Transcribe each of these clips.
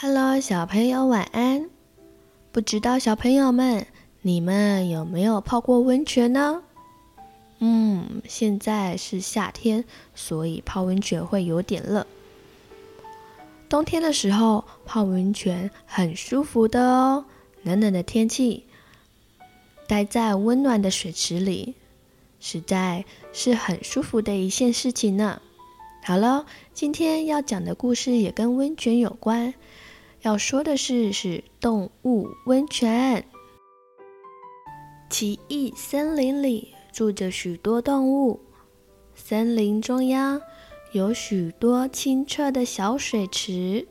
Hello，小朋友晚安。不知道小朋友们，你们有没有泡过温泉呢？嗯，现在是夏天，所以泡温泉会有点热。冬天的时候泡温泉很舒服的哦。冷冷的天气，待在温暖的水池里，实在是很舒服的一件事情呢。好了，今天要讲的故事也跟温泉有关。要说的是，是动物温泉。奇异森林里住着许多动物，森林中央有许多清澈的小水池，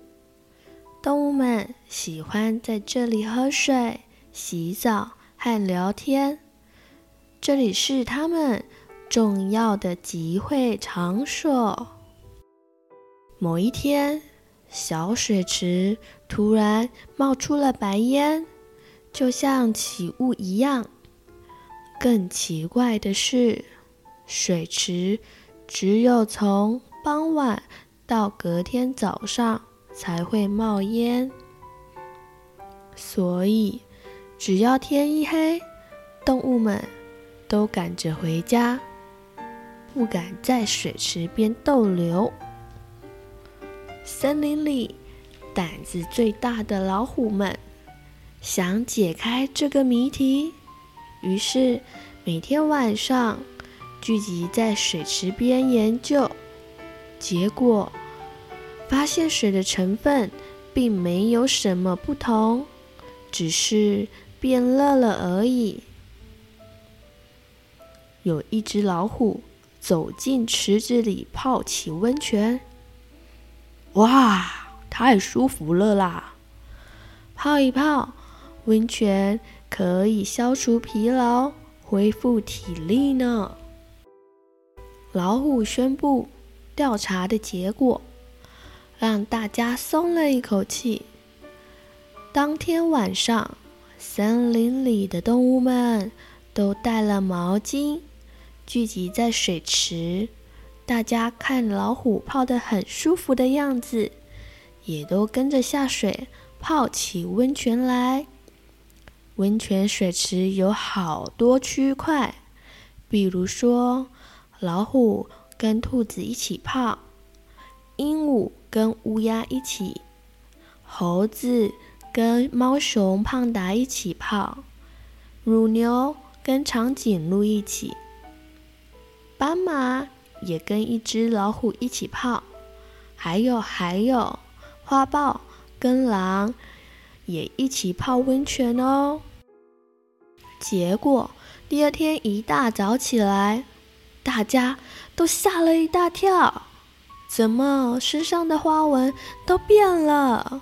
动物们喜欢在这里喝水、洗澡和聊天。这里是它们重要的集会场所。某一天，小水池突然冒出了白烟，就像起雾一样。更奇怪的是，水池只有从傍晚到隔天早上才会冒烟，所以只要天一黑，动物们都赶着回家，不敢在水池边逗留。森林里胆子最大的老虎们想解开这个谜题，于是每天晚上聚集在水池边研究。结果发现水的成分并没有什么不同，只是变热了而已。有一只老虎走进池子里泡起温泉。哇，太舒服了啦！泡一泡温泉可以消除疲劳，恢复体力呢。老虎宣布调查的结果，让大家松了一口气。当天晚上，森林里的动物们都带了毛巾，聚集在水池。大家看老虎泡得很舒服的样子，也都跟着下水泡起温泉来。温泉水池有好多区块，比如说老虎跟兔子一起泡，鹦鹉跟乌鸦一起，猴子跟猫熊胖达一起泡，乳牛跟长颈鹿一起，斑马。也跟一只老虎一起泡，还有还有，花豹跟狼也一起泡温泉哦。结果第二天一大早起来，大家都吓了一大跳，怎么身上的花纹都变了？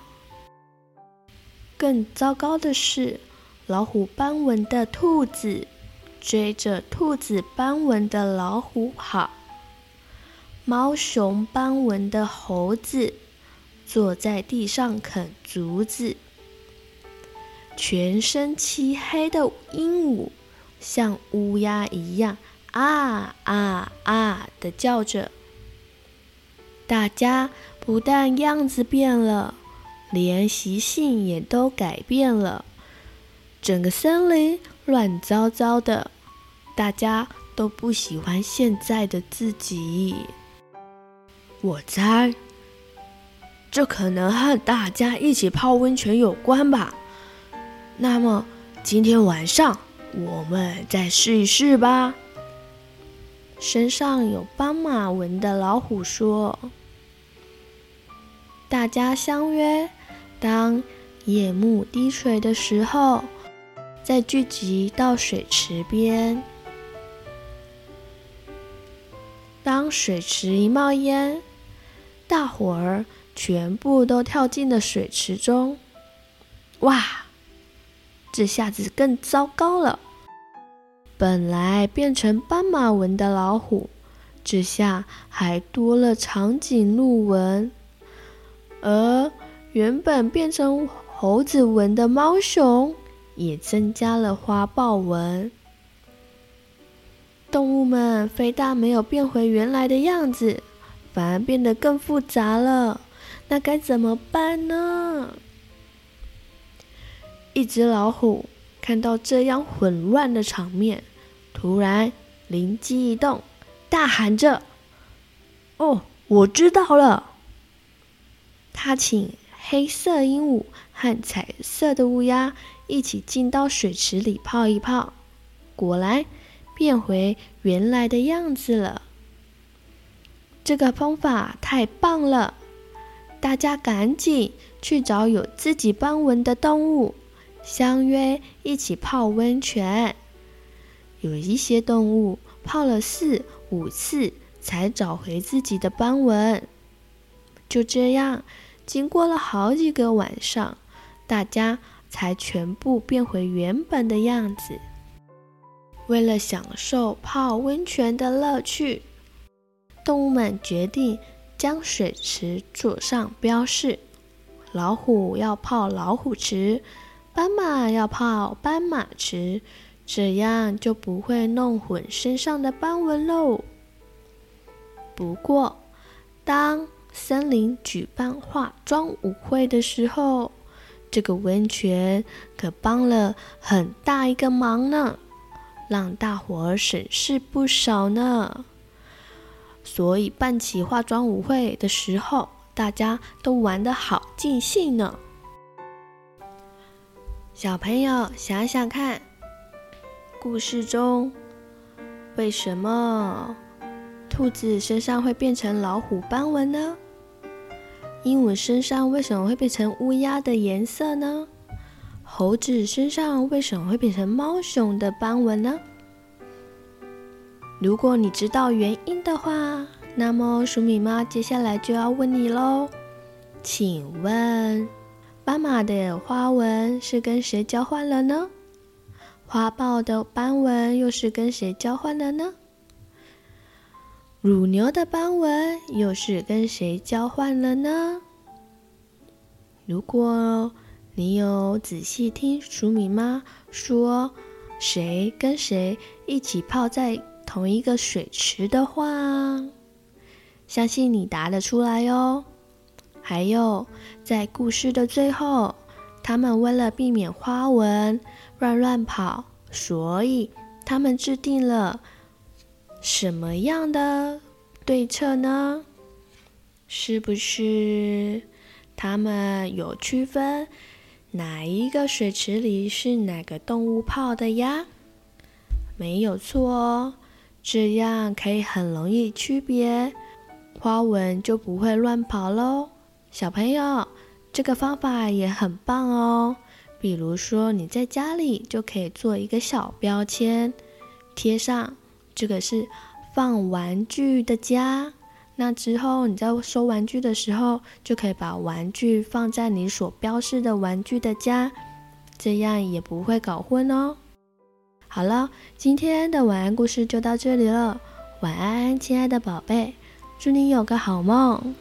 更糟糕的是，老虎斑纹的兔子追着兔子斑纹的老虎跑。猫熊斑纹的猴子坐在地上啃竹子，全身漆黑的鹦鹉像乌鸦一样啊啊啊的叫着。大家不但样子变了，连习性也都改变了，整个森林乱糟糟的，大家都不喜欢现在的自己。我猜，这可能和大家一起泡温泉有关吧。那么，今天晚上我们再试一试吧。身上有斑马纹的老虎说：“大家相约，当夜幕低垂的时候，再聚集到水池边。当水池一冒烟。”大伙儿全部都跳进了水池中，哇！这下子更糟糕了。本来变成斑马纹的老虎，这下还多了长颈鹿纹；而原本变成猴子纹的猫熊，也增加了花豹纹。动物们非但没有变回原来的样子。反而变得更复杂了，那该怎么办呢？一只老虎看到这样混乱的场面，突然灵机一动，大喊着：“哦，我知道了！”他请黑色鹦鹉和彩色的乌鸦一起进到水池里泡一泡，果然变回原来的样子了。这个方法太棒了！大家赶紧去找有自己斑纹的动物，相约一起泡温泉。有一些动物泡了四五次才找回自己的斑纹。就这样，经过了好几个晚上，大家才全部变回原本的样子。为了享受泡温泉的乐趣。动物们决定将水池做上标示：老虎要泡老虎池，斑马要泡斑马池，这样就不会弄混身上的斑纹喽。不过，当森林举办化妆舞会的时候，这个温泉可帮了很大一个忙呢，让大伙儿省事不少呢。所以办起化妆舞会的时候，大家都玩得好尽兴呢。小朋友想想看，故事中为什么兔子身上会变成老虎斑纹呢？鹦鹉身上为什么会变成乌鸦的颜色呢？猴子身上为什么会变成猫熊的斑纹呢？如果你知道原因的话，那么鼠米妈接下来就要问你喽。请问，斑马的花纹是跟谁交换了呢？花豹的斑纹又是跟谁交换了呢？乳牛的斑纹又是跟谁交换了呢？如果你有仔细听黍米妈说，谁跟谁一起泡在同一个水池的话，相信你答得出来哟。还有，在故事的最后，他们为了避免花纹乱乱跑，所以他们制定了什么样的对策呢？是不是他们有区分哪一个水池里是哪个动物泡的呀？没有错哦。这样可以很容易区别，花纹就不会乱跑喽。小朋友，这个方法也很棒哦。比如说，你在家里就可以做一个小标签，贴上这个是放玩具的家。那之后你在收玩具的时候，就可以把玩具放在你所标示的玩具的家，这样也不会搞混哦。好了，今天的晚安故事就到这里了。晚安，亲爱的宝贝，祝你有个好梦。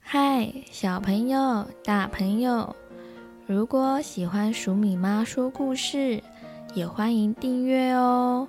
嗨，小朋友、大朋友，如果喜欢黍米妈说故事，也欢迎订阅哦。